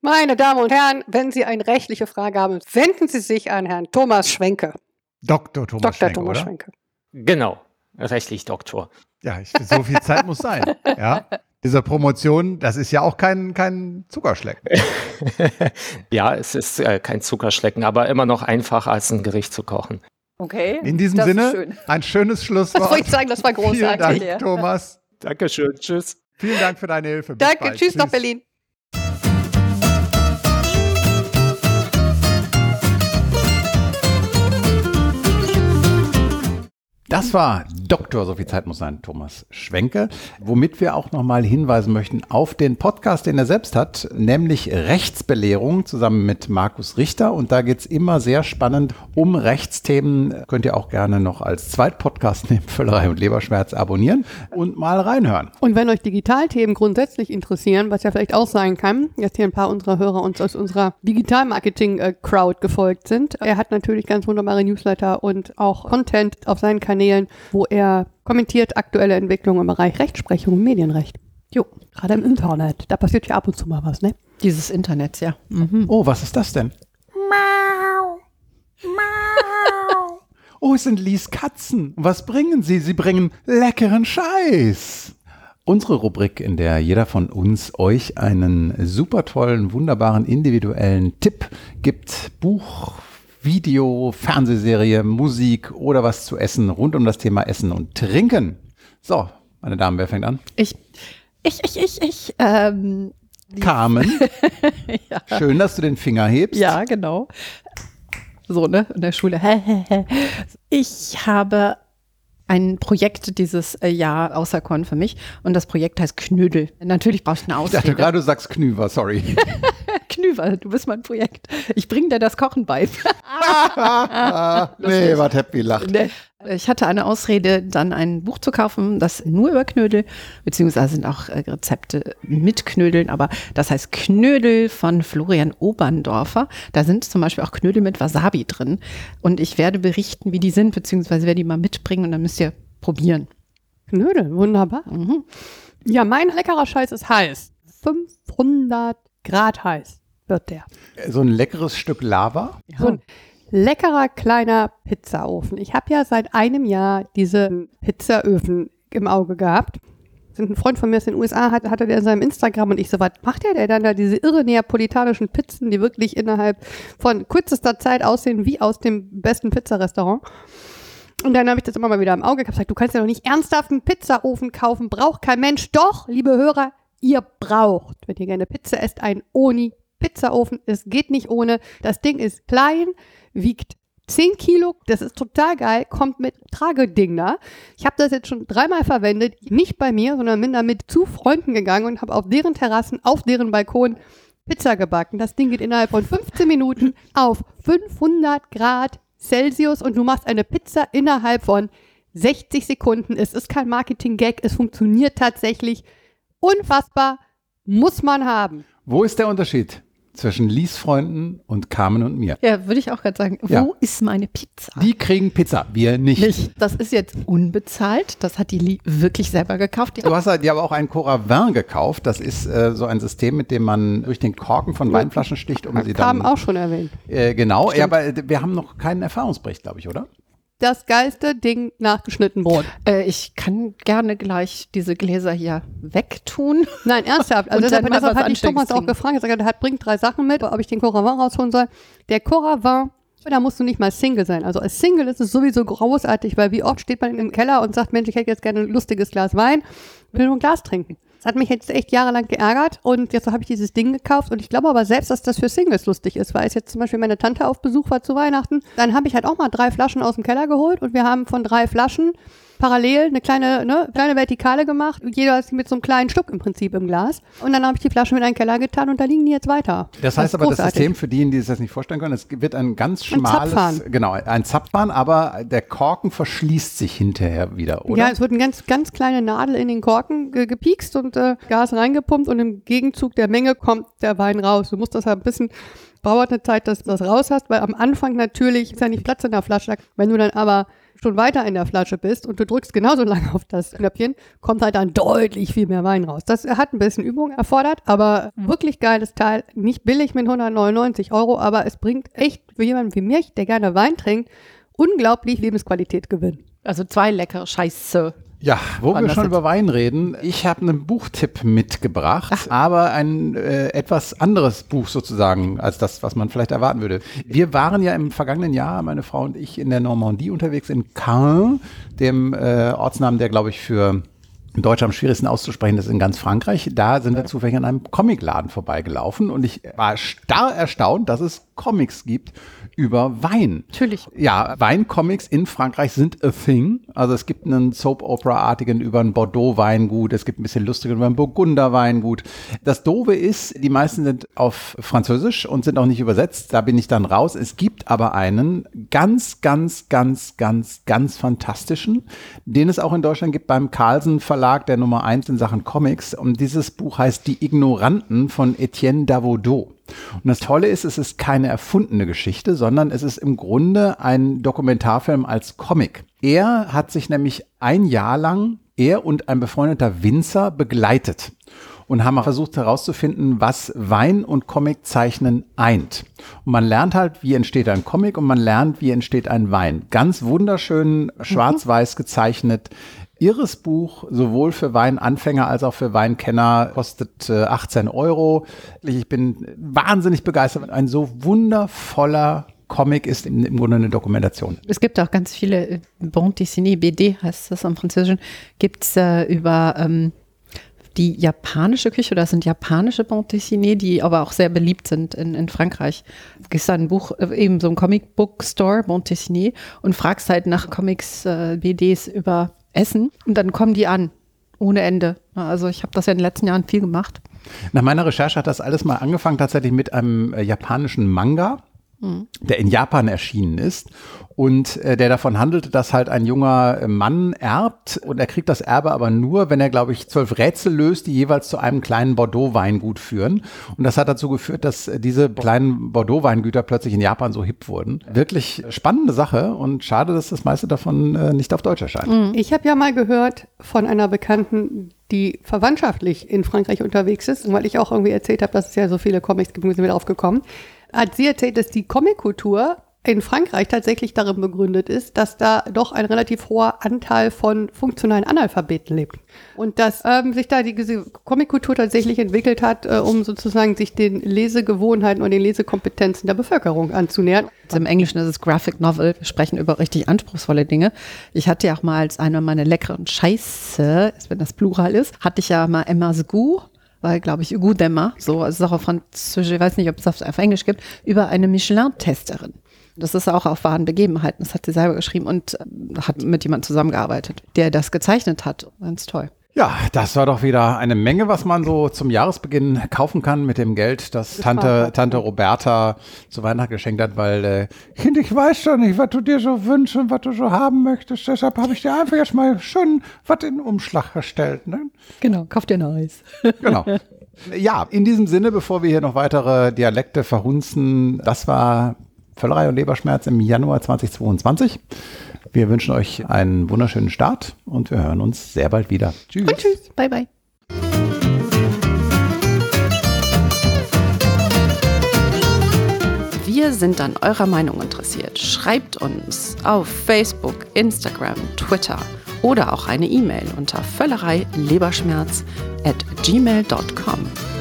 Speaker 2: Meine Damen und Herren, wenn Sie eine rechtliche Frage haben, wenden Sie sich an Herrn Thomas Schwenke.
Speaker 3: Dr. Thomas
Speaker 2: Dr.
Speaker 3: Schwenke,
Speaker 2: Thomas
Speaker 3: oder?
Speaker 2: Schwenke.
Speaker 4: Genau, rechtlich Doktor.
Speaker 3: Ja, ich, so viel Zeit muss sein. Ja. Diese Promotion, das ist ja auch kein, kein Zuckerschlecken.
Speaker 4: ja, es ist äh, kein Zuckerschlecken, aber immer noch einfacher als ein Gericht zu kochen.
Speaker 2: Okay.
Speaker 3: In diesem
Speaker 2: das ist
Speaker 3: Sinne,
Speaker 2: schön.
Speaker 3: ein schönes Schlusswort.
Speaker 2: Das wollte ich sagen, das war
Speaker 3: Vielen
Speaker 2: großartig.
Speaker 3: Dank,
Speaker 2: ja.
Speaker 3: Thomas.
Speaker 4: Dankeschön, tschüss.
Speaker 3: Vielen Dank für deine Hilfe. Bis
Speaker 2: Danke,
Speaker 3: bald.
Speaker 2: tschüss nach Berlin.
Speaker 3: Das war Dr. So viel Zeit muss sein, Thomas Schwenke, womit wir auch nochmal hinweisen möchten auf den Podcast, den er selbst hat, nämlich Rechtsbelehrung zusammen mit Markus Richter. Und da geht's immer sehr spannend um Rechtsthemen. Könnt ihr auch gerne noch als Zweitpodcast neben Völlerei und Leberschmerz abonnieren und mal reinhören.
Speaker 2: Und wenn euch Digitalthemen grundsätzlich interessieren, was ja vielleicht auch sein kann, jetzt hier ein paar unserer Hörer uns aus unserer Digital-Marketing-Crowd gefolgt sind, er hat natürlich ganz wunderbare Newsletter und auch Content auf seinen Kanälen, wo er kommentiert aktuelle Entwicklungen im Bereich Rechtsprechung und Medienrecht. Jo, gerade im Internet. Da passiert ja ab und zu mal was, ne?
Speaker 1: Dieses Internets, ja. Mhm.
Speaker 3: Oh, was ist das denn? Oh, es sind Lies Katzen. Was bringen sie? Sie bringen leckeren Scheiß. Unsere Rubrik, in der jeder von uns euch einen super tollen, wunderbaren, individuellen Tipp gibt. Buch, Video, Fernsehserie, Musik oder was zu essen rund um das Thema Essen und Trinken. So, meine Damen, wer fängt an?
Speaker 1: Ich, ich, ich, ich, ich. Ähm,
Speaker 3: Carmen.
Speaker 1: ja.
Speaker 3: Schön, dass du den Finger hebst.
Speaker 1: ja, genau. So, ne, in der Schule. Ich habe ein Projekt dieses äh, Jahr auserkoren für mich und das Projekt heißt Knödel. Natürlich brauchst du eine
Speaker 3: Ich dachte
Speaker 1: Ausrede.
Speaker 3: gerade, du sagst Knüver, sorry.
Speaker 1: Knüver, du bist mein Projekt. Ich bringe dir das Kochen bei.
Speaker 3: nee, was happy lacht.
Speaker 1: Ne. Ich hatte eine Ausrede, dann ein Buch zu kaufen, das nur über Knödel, beziehungsweise sind auch äh, Rezepte mit Knödeln, aber das heißt Knödel von Florian Oberndorfer. Da sind zum Beispiel auch Knödel mit Wasabi drin. Und ich werde berichten, wie die sind, beziehungsweise werde die mal mitbringen und dann müsst ihr probieren.
Speaker 2: Knödel, wunderbar.
Speaker 1: Mhm.
Speaker 2: Ja, mein leckerer Scheiß ist heiß. 500 Grad heiß wird der.
Speaker 3: So ein leckeres Stück Lava.
Speaker 2: So ein leckerer kleiner Pizzaofen. Ich habe ja seit einem Jahr diese Pizzaöfen im Auge gehabt. Ein Freund von mir aus den USA, hat, hatte der in seinem Instagram und ich so, was macht der denn dann da? Diese irre neapolitanischen Pizzen, die wirklich innerhalb von kürzester Zeit aussehen wie aus dem besten Pizzarestaurant. Und dann habe ich das immer mal wieder im Auge gehabt. Gesagt, du kannst ja doch nicht ernsthaft einen Pizzaofen kaufen. Braucht kein Mensch. Doch, liebe Hörer, ihr braucht, wenn ihr gerne Pizza esst, einen Oni Pizzaofen. Es geht nicht ohne. Das Ding ist klein, wiegt 10 Kilo. Das ist total geil. Kommt mit Trageding da. Ich habe das jetzt schon dreimal verwendet. Nicht bei mir, sondern bin damit zu Freunden gegangen und habe auf deren Terrassen, auf deren Balkon Pizza gebacken. Das Ding geht innerhalb von 15 Minuten auf 500 Grad Celsius und du machst eine Pizza innerhalb von 60 Sekunden. Es ist kein Marketing-Gag, es funktioniert tatsächlich. Unfassbar, muss man haben.
Speaker 3: Wo ist der Unterschied zwischen Lies Freunden und Carmen und mir?
Speaker 1: Ja, würde ich auch gerade sagen. Wo
Speaker 3: Ja.
Speaker 1: ist meine Pizza?
Speaker 3: Die kriegen Pizza, wir nicht.
Speaker 1: nicht. Das ist jetzt unbezahlt. Das hat die Li wirklich selber gekauft. Die
Speaker 3: Du hast halt ja aber auch ein Coravin gekauft. Das ist äh, so ein System, mit dem man durch den Korken von Weinflaschen sticht, um sie dann.
Speaker 2: auch schon erwähnt.
Speaker 3: Äh, genau, ja, aber wir haben noch keinen Erfahrungsbericht, glaube ich, oder?
Speaker 2: Das geilste Ding nach geschnitten Brot.
Speaker 1: Äh, ich kann gerne gleich diese Gläser hier wegtun.
Speaker 2: Nein, ernsthaft. Also deshalb, deshalb hatte ich Thomas auch gefragt. Er hat, bringt drei Sachen mit, ob ich den Coravin rausholen soll. Der Coravin da musst du nicht mal Single sein. Also als Single ist es sowieso großartig, weil wie oft steht man im Keller und sagt, Mensch, ich hätte jetzt gerne ein lustiges Glas Wein, will nur ein Glas trinken. Hat mich jetzt echt jahrelang geärgert und jetzt habe ich dieses Ding gekauft und ich glaube aber selbst, dass das für Singles lustig ist, weil es jetzt zum Beispiel meine Tante auf Besuch war zu Weihnachten, dann habe ich halt auch mal drei Flaschen aus dem Keller geholt und wir haben von drei Flaschen parallel eine kleine, ne, kleine Vertikale gemacht. Jeder ist mit so einem kleinen Stück im Prinzip im Glas. Und dann habe ich die Flaschen mit in den Keller getan und da liegen die jetzt weiter.
Speaker 3: Das heißt das aber, großartig. das System für diejenigen, die sich das nicht vorstellen können, es wird ein ganz schmales, ein genau, ein Zapfhahn, aber der Korken verschließt sich hinterher wieder, oder?
Speaker 2: Ja, es wird eine ganz, ganz kleine Nadel in den Korken ge gepiekst und äh, Gas reingepumpt und im Gegenzug der Menge kommt der Wein raus. Du musst das halt ein bisschen dauert eine Zeit, dass du das raus hast, weil am Anfang natürlich ist ja nicht Platz in der Flasche. Wenn du dann aber schon weiter in der Flasche bist und du drückst genauso lange auf das Knöpfchen, kommt halt dann deutlich viel mehr Wein raus. Das hat ein bisschen Übung erfordert, aber wirklich geiles Teil. Nicht billig mit 199 Euro, aber es bringt echt für jemanden wie mich, der gerne Wein trinkt, unglaublich Lebensqualität gewinnen.
Speaker 1: Also zwei leckere Scheiße.
Speaker 3: Ja, wo wir schon über Wein reden, ich habe einen Buchtipp mitgebracht, Ach. aber ein äh, etwas anderes Buch sozusagen als das, was man vielleicht erwarten würde. Wir waren ja im vergangenen Jahr, meine Frau und ich, in der Normandie unterwegs, in Caen, dem äh, Ortsnamen, der, glaube ich, für in Deutsch am schwierigsten auszusprechen ist in ganz Frankreich. Da sind wir zufällig an einem Comicladen vorbeigelaufen und ich war starr erstaunt, dass es Comics gibt über Wein.
Speaker 1: Natürlich.
Speaker 3: Ja, Weincomics in Frankreich sind a thing. Also es gibt einen Soap-Opera-artigen über ein Bordeaux-Weingut, es gibt ein bisschen lustigen über ein Burgunder-Weingut. Das Doofe ist, die meisten sind auf Französisch und sind auch nicht übersetzt. Da bin ich dann raus. Es gibt aber einen ganz, ganz, ganz, ganz, ganz fantastischen, den es auch in Deutschland gibt beim Carlsen Verlag, der Nummer eins in Sachen Comics. Und dieses Buch heißt Die Ignoranten von Etienne Davodeau. Und das Tolle ist, es ist keine erfundene Geschichte, sondern es ist im Grunde ein Dokumentarfilm als Comic. Er hat sich nämlich ein Jahr lang, er und ein befreundeter Winzer begleitet und haben versucht herauszufinden, was Wein und Comiczeichnen eint. Und man lernt halt, wie entsteht ein Comic und man lernt, wie entsteht ein Wein. Ganz wunderschön schwarz-weiß gezeichnet irres Buch, sowohl für Weinanfänger als auch für Weinkenner, kostet äh, 18 Euro. Ich bin wahnsinnig begeistert. Ein so wundervoller Comic ist im, im Grunde eine Dokumentation.
Speaker 1: Es gibt auch ganz viele äh, Bande dessinée, BD heißt das am Französischen, gibt es äh, über ähm, die japanische Küche, das sind japanische Bande dessinée, die aber auch sehr beliebt sind in, in Frankreich. Du gehst da ein Buch, äh, eben so ein Comic Book Store, Bande dessinée, und fragst halt nach Comics, äh, BDs über essen und dann kommen die an. Ohne Ende. Also ich habe das ja in den letzten Jahren viel gemacht.
Speaker 3: Nach meiner Recherche hat das alles mal angefangen tatsächlich mit einem äh, japanischen Manga, der in Japan erschienen ist und äh, der davon handelte, dass halt ein junger Mann erbt und er kriegt das Erbe aber nur, wenn er, glaube ich, zwölf Rätsel löst, die jeweils zu einem kleinen Bordeaux-Weingut führen. Und das hat dazu geführt, dass diese kleinen Bordeaux-Weingüter plötzlich in Japan so hip wurden. Wirklich spannende Sache und schade, dass das meiste davon äh, nicht auf Deutsch erscheint. Mhm.
Speaker 2: Ich habe ja mal gehört von einer Bekannten, die verwandtschaftlich in Frankreich unterwegs ist, weil ich auch irgendwie erzählt habe, dass es ja so viele Comics gibt, sind wir drauf gekommen, hat sie erzählt, dass die Comickultur in Frankreich tatsächlich darin begründet ist, dass da doch ein relativ hoher Anteil von funktionalen Analphabeten lebt. Und dass ähm, sich da die Comickultur tatsächlich entwickelt hat, äh, um sozusagen sich den Lesegewohnheiten und den Lesekompetenzen der Bevölkerung anzunähern.
Speaker 1: Also Im Englischen ist es Graphic Novel. Wir sprechen über richtig anspruchsvolle Dinge. Ich hatte ja auch mal als eine meiner leckeren Scheiße, wenn das Plural ist, hatte ich ja mal Emma's Gou weil, glaube ich, Hugo Demmer, so, also auch auf Französisch, ich weiß nicht, ob es auf, auf Englisch gibt, über eine Michelin-Testerin. Das ist auch auf wahren Begebenheiten. Das hat sie selber geschrieben und äh, hat mit jemandem zusammengearbeitet, der das gezeichnet hat. Ganz toll.
Speaker 3: Ja, das war doch wieder eine Menge, was man so zum Jahresbeginn kaufen kann mit dem Geld, das Tante, Tante Roberta zu Weihnachten geschenkt hat, weil äh, Kind, ich weiß schon nicht, was du dir so wünschst und was du so haben möchtest. Deshalb habe ich dir einfach erst mal schön was in den Umschlag gestellt. Ne?
Speaker 1: Genau, kauf dir Neues.
Speaker 3: genau. Ja, in diesem Sinne, bevor wir hier noch weitere Dialekte verhunzen, das war Völlerei und Leberschmerz im Januar 2022. Wir wünschen euch einen wunderschönen Start und wir hören uns sehr bald wieder.
Speaker 1: Tschüss. Und tschüss. Bye, bye. Wir Wir sind an eurer Meinung interessiert. Schreibt uns auf Facebook, Instagram, Twitter oder auch eine E-Mail unter völlerei leberschmerz at gmail.com.